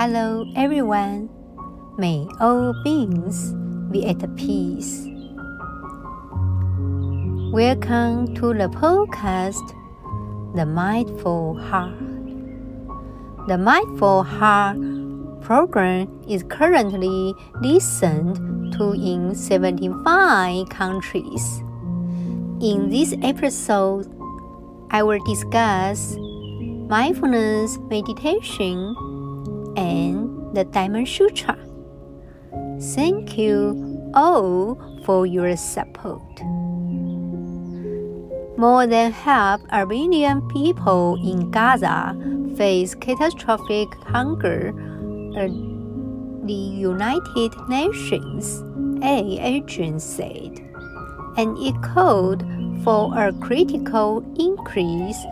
Hello, everyone. May all beings be at peace. Welcome to the podcast, The Mindful Heart. The Mindful Heart program is currently listened to in 75 countries. In this episode, I will discuss mindfulness meditation and the Diamond Sutra. Thank you all for your support. More than half a billion people in Gaza face catastrophic hunger, uh, the United Nations aid agency said, and it called for a critical increase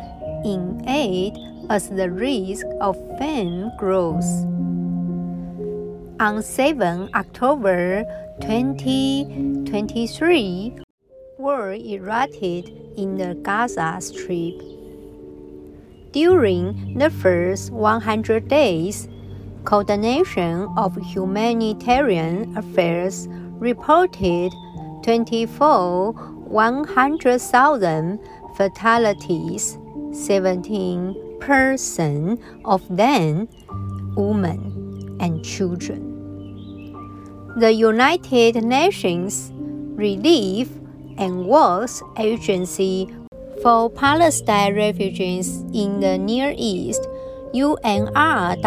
in aid as the risk of famine grows. On 7 October 2023, war erupted in the Gaza Strip. During the first 100 days, Coordination of Humanitarian Affairs reported 24 100,000 fatalities, 17 percent of them women and children. The United Nations Relief and Works Agency for Palestine Refugees in the Near East, UNRWA,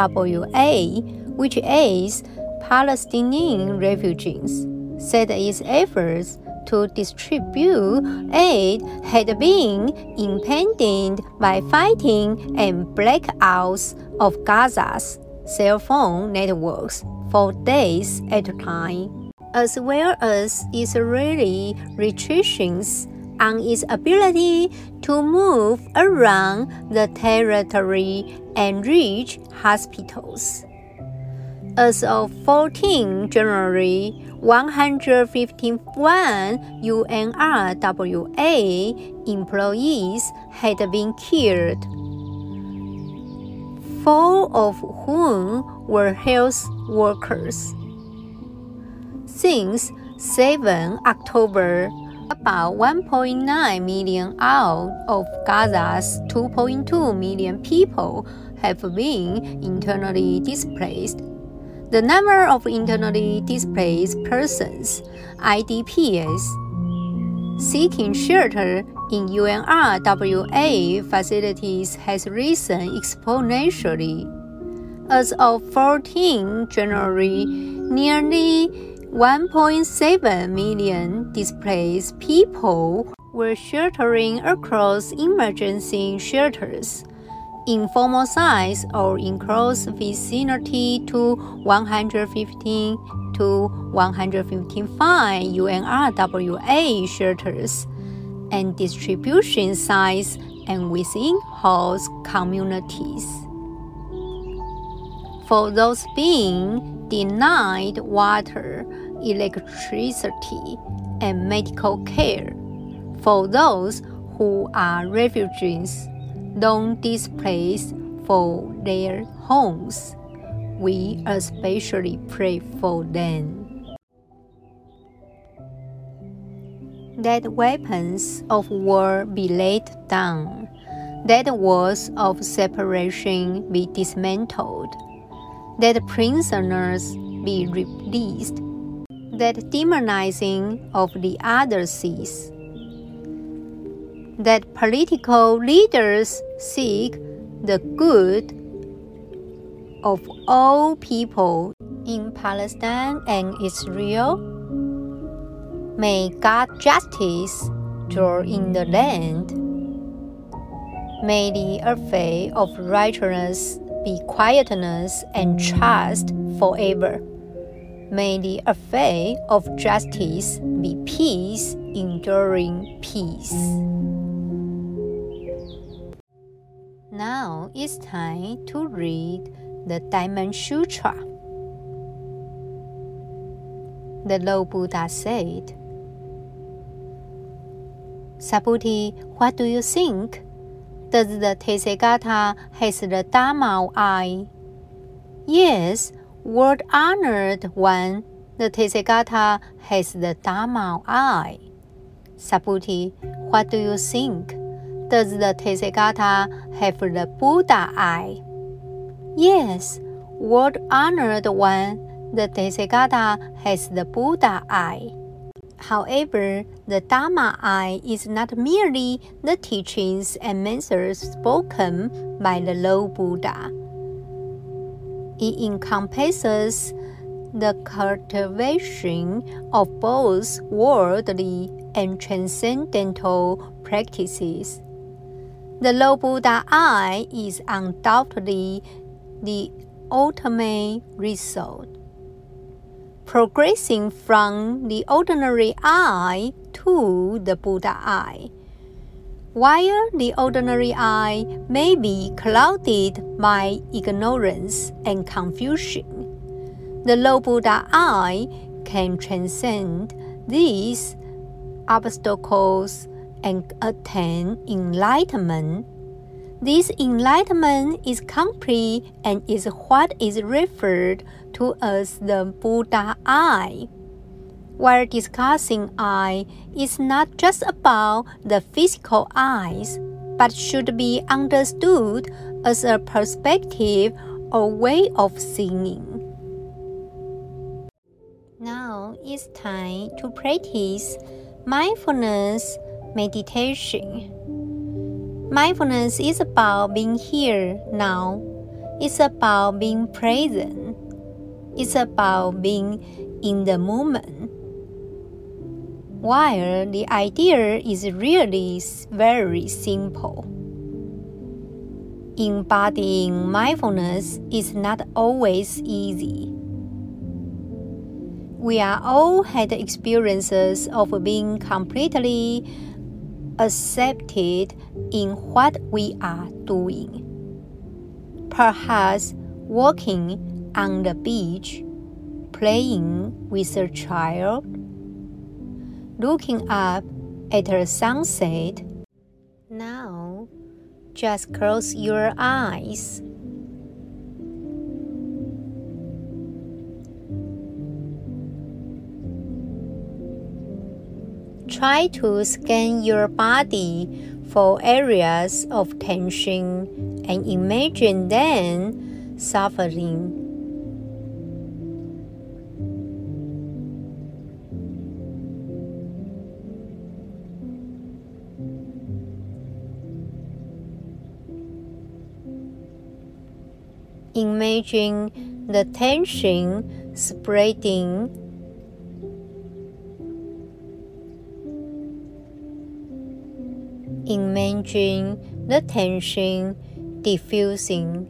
which aids Palestinian refugees, said its efforts to distribute aid had been impeded by fighting and blackouts of Gaza's cell phone networks for days at a time, as well as Israeli restrictions on its ability to move around the territory and reach hospitals. As of 14 January, 151 UNRWA employees had been killed, four of whom were health workers. Since 7 October, about 1.9 million out of Gaza's 2.2 million people have been internally displaced the number of internally displaced persons, IDPs, seeking shelter in UNRWA facilities has risen exponentially. As of 14 January, nearly 1.7 million displaced people were sheltering across emergency shelters informal size or in close vicinity to 115 to 155 UNRWA shelters, and distribution size and within host communities. For those being denied water, electricity, and medical care, for those who are refugees long displaced for their homes. We especially pray for them. That weapons of war be laid down, that walls of separation be dismantled, that prisoners be released, that demonizing of the other cease that political leaders seek the good of all people in Palestine and Israel. May God justice dwell in the land. May the affair of righteousness be quietness and trust forever. May the affair of justice be peace, enduring peace. Now it's time to read the Diamond Sutra. The Lord Buddha said, Subhuti, what do you think? Does the Tathagata has the Dharma eye? Yes, world honored one, the Tathagata has the Dharma eye. Subhuti, what do you think? Does the Tathagata have the Buddha eye? Yes, world honored one, the Tathagata has the Buddha eye. However, the Dharma eye is not merely the teachings and methods spoken by the low Buddha. It encompasses the cultivation of both worldly and transcendental practices. The Lord Buddha eye is undoubtedly the ultimate result. Progressing from the ordinary eye to the Buddha eye. While the ordinary eye may be clouded by ignorance and confusion, the Lord Buddha eye can transcend these obstacles and attain enlightenment. This enlightenment is complete and is what is referred to as the Buddha eye. While discussing eye is not just about the physical eyes, but should be understood as a perspective or way of seeing. Now it's time to practice mindfulness meditation. Mindfulness is about being here now. It's about being present. It's about being in the moment. While the idea is really very simple. Embodying mindfulness is not always easy we are all had experiences of being completely accepted in what we are doing. Perhaps walking on the beach, playing with a child, looking up at a sunset. Now, just close your eyes Try to scan your body for areas of tension and imagine them suffering. Imagine the tension spreading imagine the tension diffusing.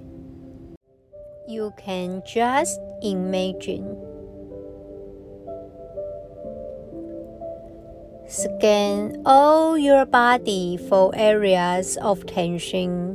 You can just imagine. Scan all your body for areas of tension.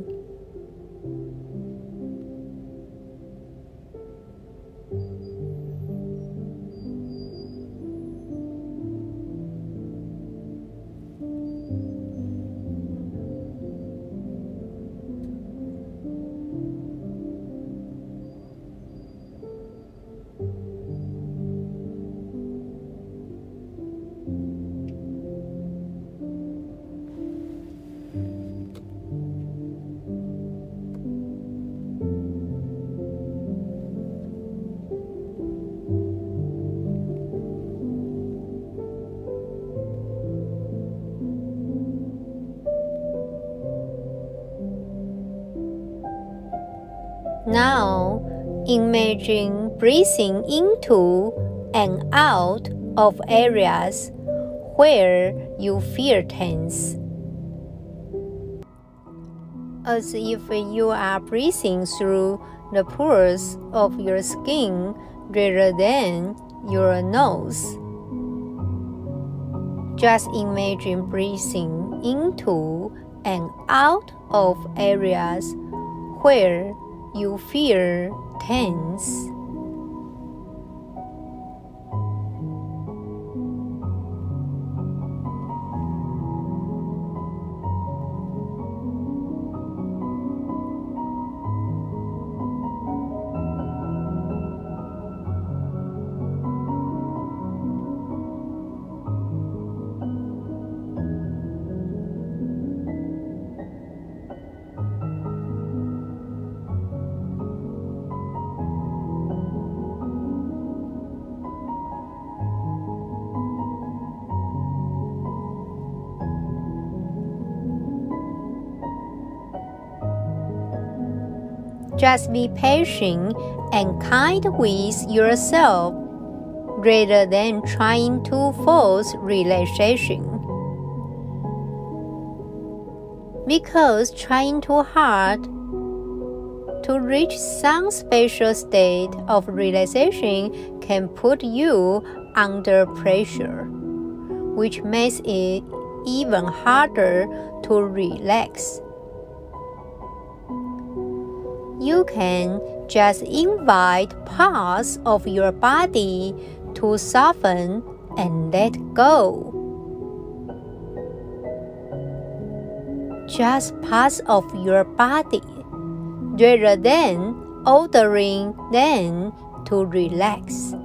Imagine breathing into and out of areas where you feel tense. As if you are breathing through the pores of your skin rather than your nose. Just imagine breathing into and out of areas where you feel tense. Just be patient and kind with yourself rather than trying to force relaxation. Because trying too hard to reach some special state of relaxation can put you under pressure, which makes it even harder to relax. You can just invite parts of your body to soften and let go. Just parts of your body rather than ordering them to relax.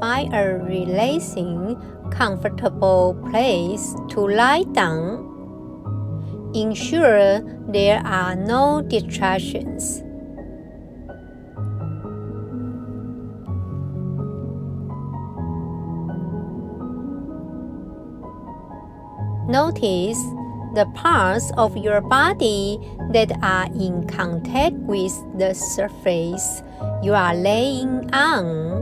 Find a relaxing, comfortable place to lie down. Ensure there are no distractions. Notice the parts of your body that are in contact with the surface you are laying on.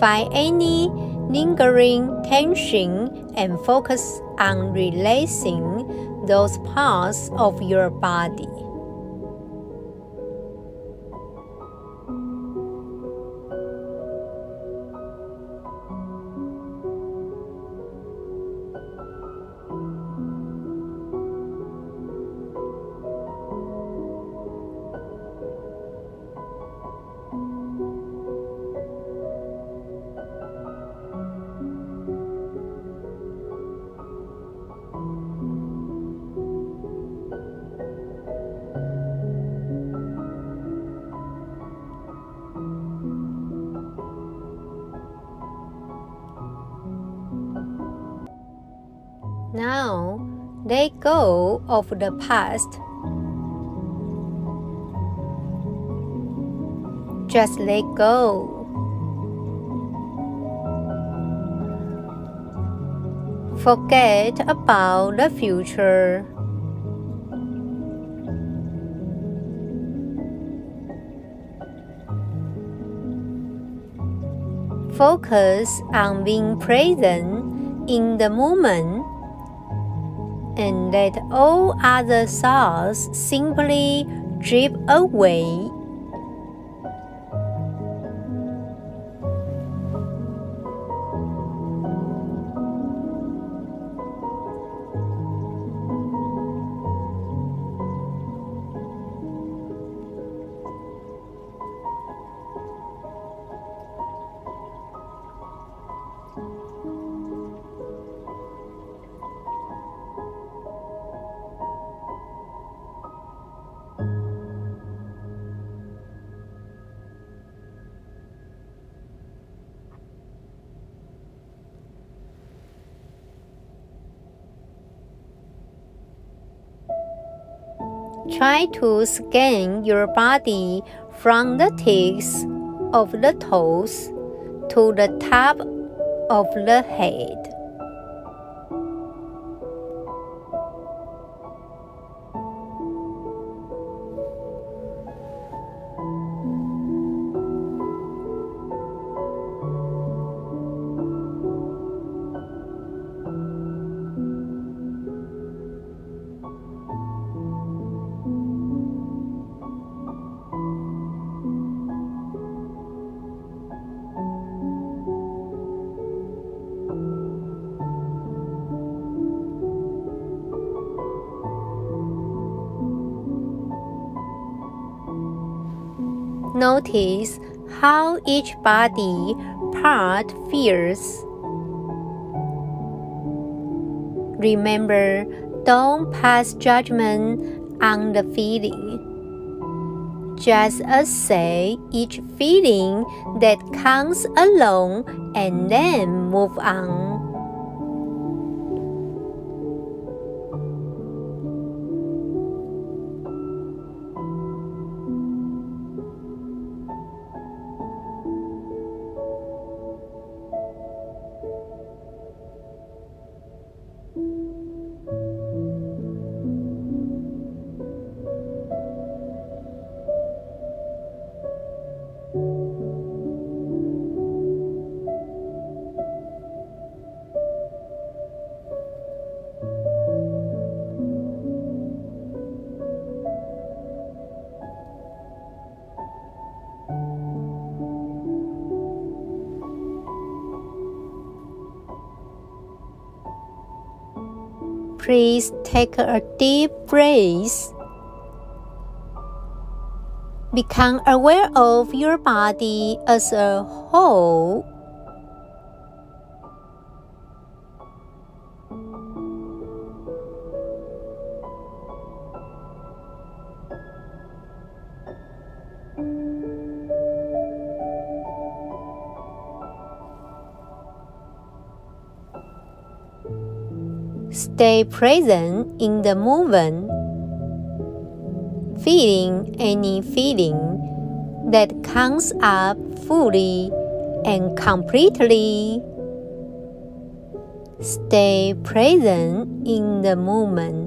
Find any lingering tension and focus on releasing those parts of your body. Of the past. Just let go. Forget about the future. Focus on being present in the moment and let all other thoughts simply drip away. Try to scan your body from the tips of the toes to the top of the head. Notice how each body part feels. Remember, don't pass judgment on the feeling. Just say each feeling that comes along and then move on. Please take a deep breath. Become aware of your body as a whole. Stay present in the moment, feeling any feeling that comes up fully and completely. Stay present in the moment.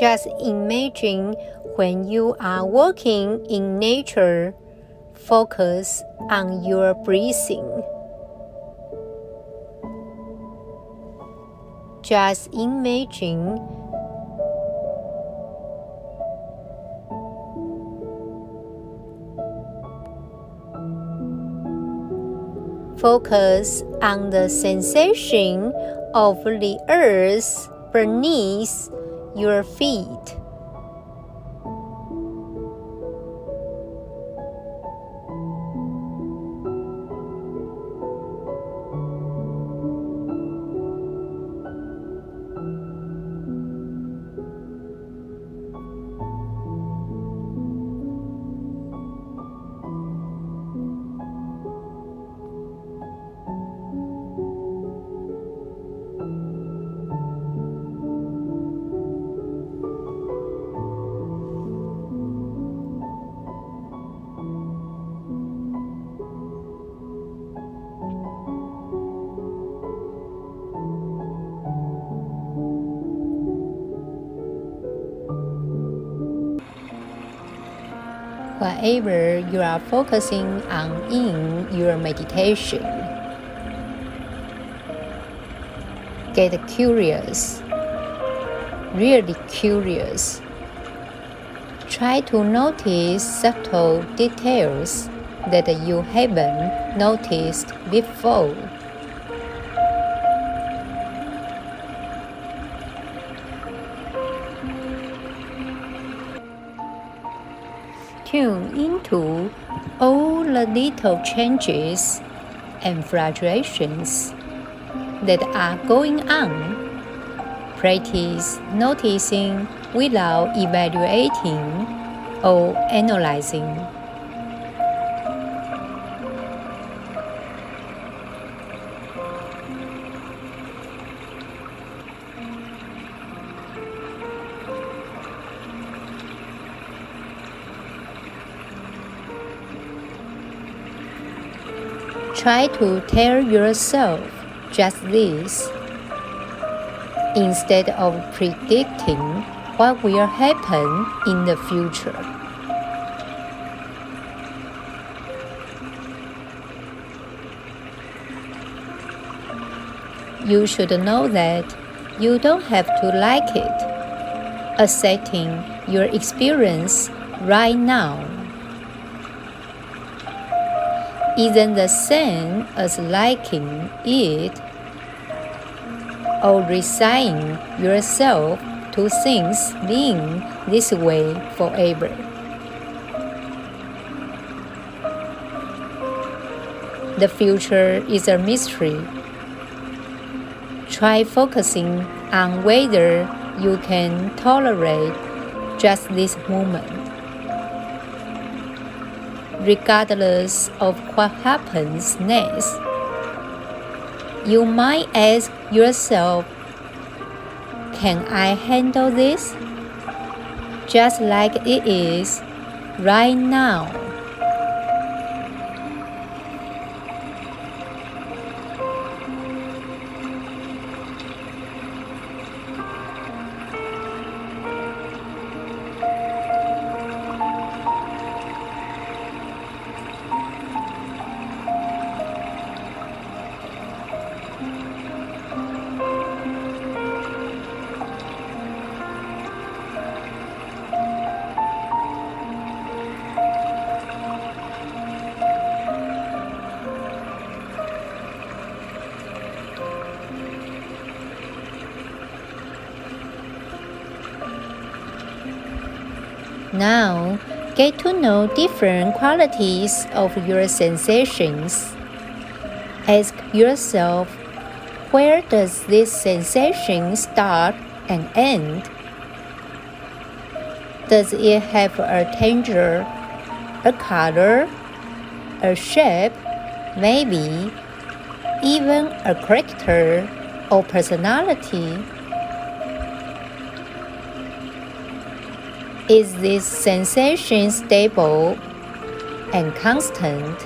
Just imagine when you are walking in nature, focus on your breathing. Just imagine Focus on the sensation of the earth beneath your feet. Whatever you are focusing on in your meditation. Get curious, really curious. Try to notice subtle details that you haven't noticed before. Tune into all the little changes and fluctuations that are going on. Practice noticing without evaluating or analyzing. Try to tell yourself just this instead of predicting what will happen in the future. you should know that you don't have to like it. Accepting your experience right now isn't the same as liking it or resigning yourself to things being this way forever. The future is a mystery. Try focusing on whether you can tolerate just this moment. Regardless of what happens next, you might ask yourself Can I handle this? Just like it is right now. Get to know different qualities of your sensations. Ask yourself, where does this sensation start and end? Does it have a texture, a color, a shape, maybe even a character or personality? Is this sensation stable and constant?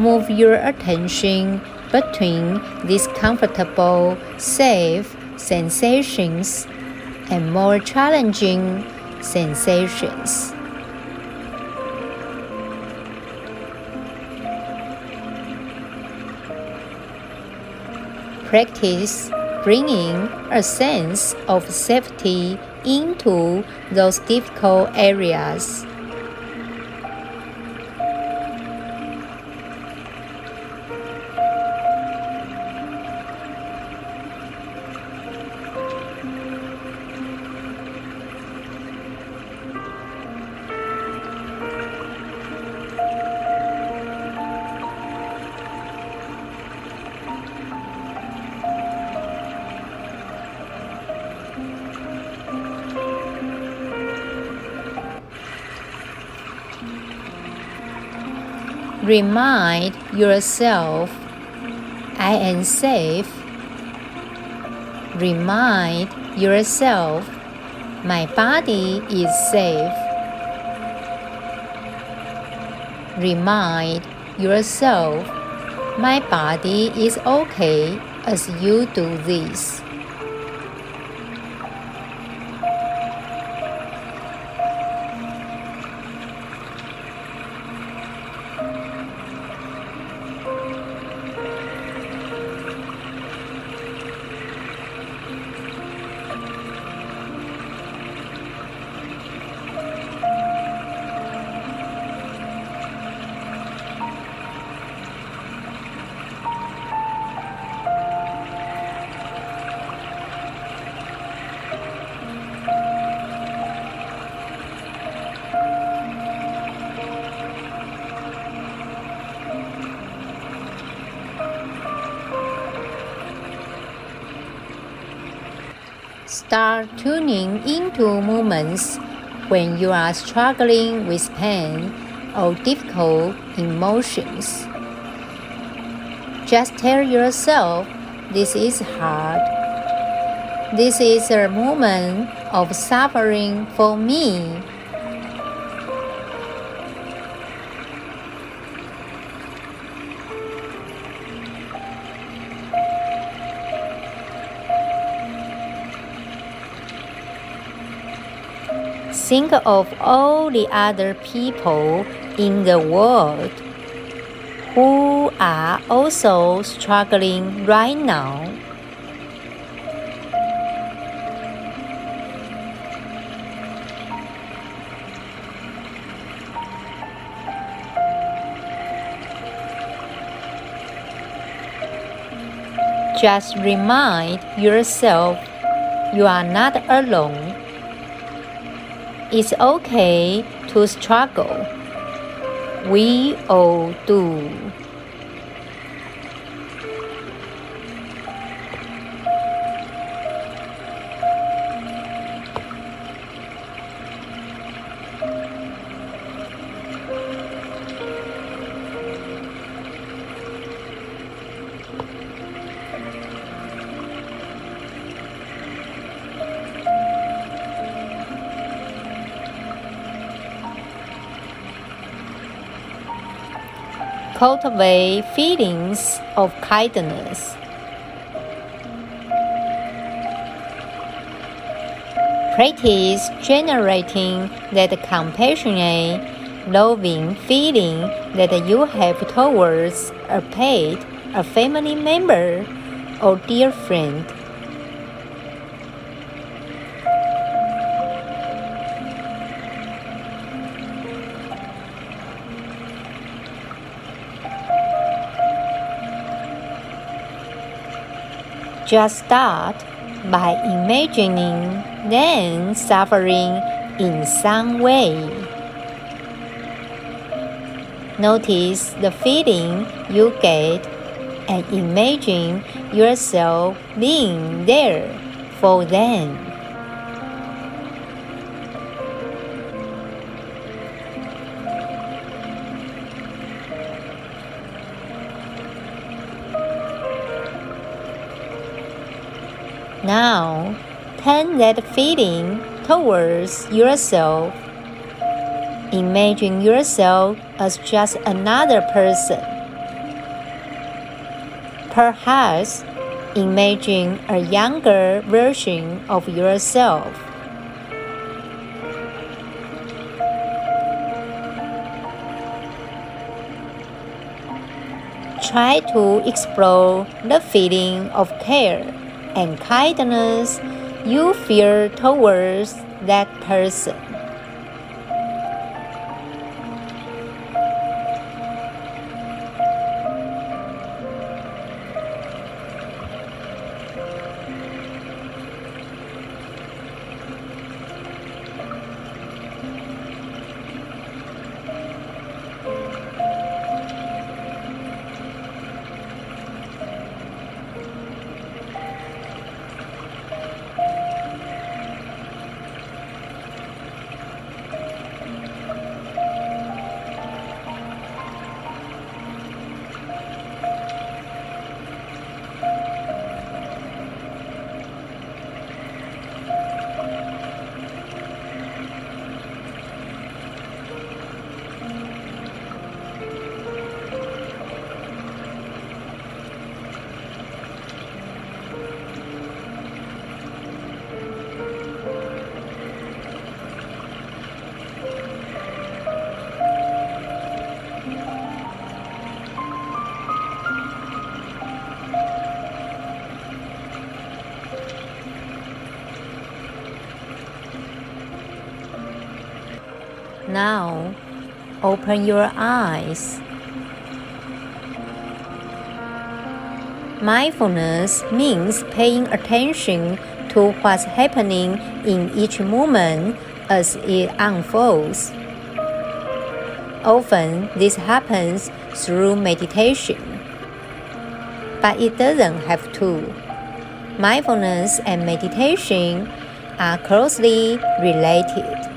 Move your attention between these comfortable, safe sensations and more challenging sensations. Practice bringing a sense of safety into those difficult areas. Remind yourself, I am safe. Remind yourself, my body is safe. Remind yourself, my body is okay as you do this. Start tuning into moments when you are struggling with pain or difficult emotions. Just tell yourself this is hard. This is a moment of suffering for me. Think of all the other people in the world who are also struggling right now. Just remind yourself you are not alone. It's okay to struggle. We all do. Cultivate feelings of kindness. Practice generating that compassionate, loving feeling that you have towards a pet, a family member, or dear friend. Just start by imagining them suffering in some way. Notice the feeling you get and imagine yourself being there for them. Now, turn that feeling towards yourself. Imagine yourself as just another person. Perhaps imagine a younger version of yourself. Try to explore the feeling of care and kindness you feel towards that person. Open your eyes. Mindfulness means paying attention to what's happening in each moment as it unfolds. Often, this happens through meditation, but it doesn't have to. mindfulness and meditation are closely related.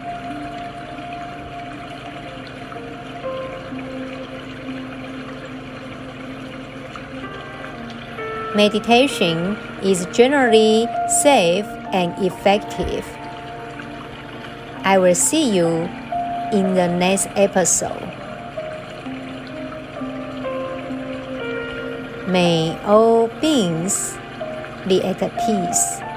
Meditation is generally safe and effective. I will see you in the next episode. May all beings be at peace.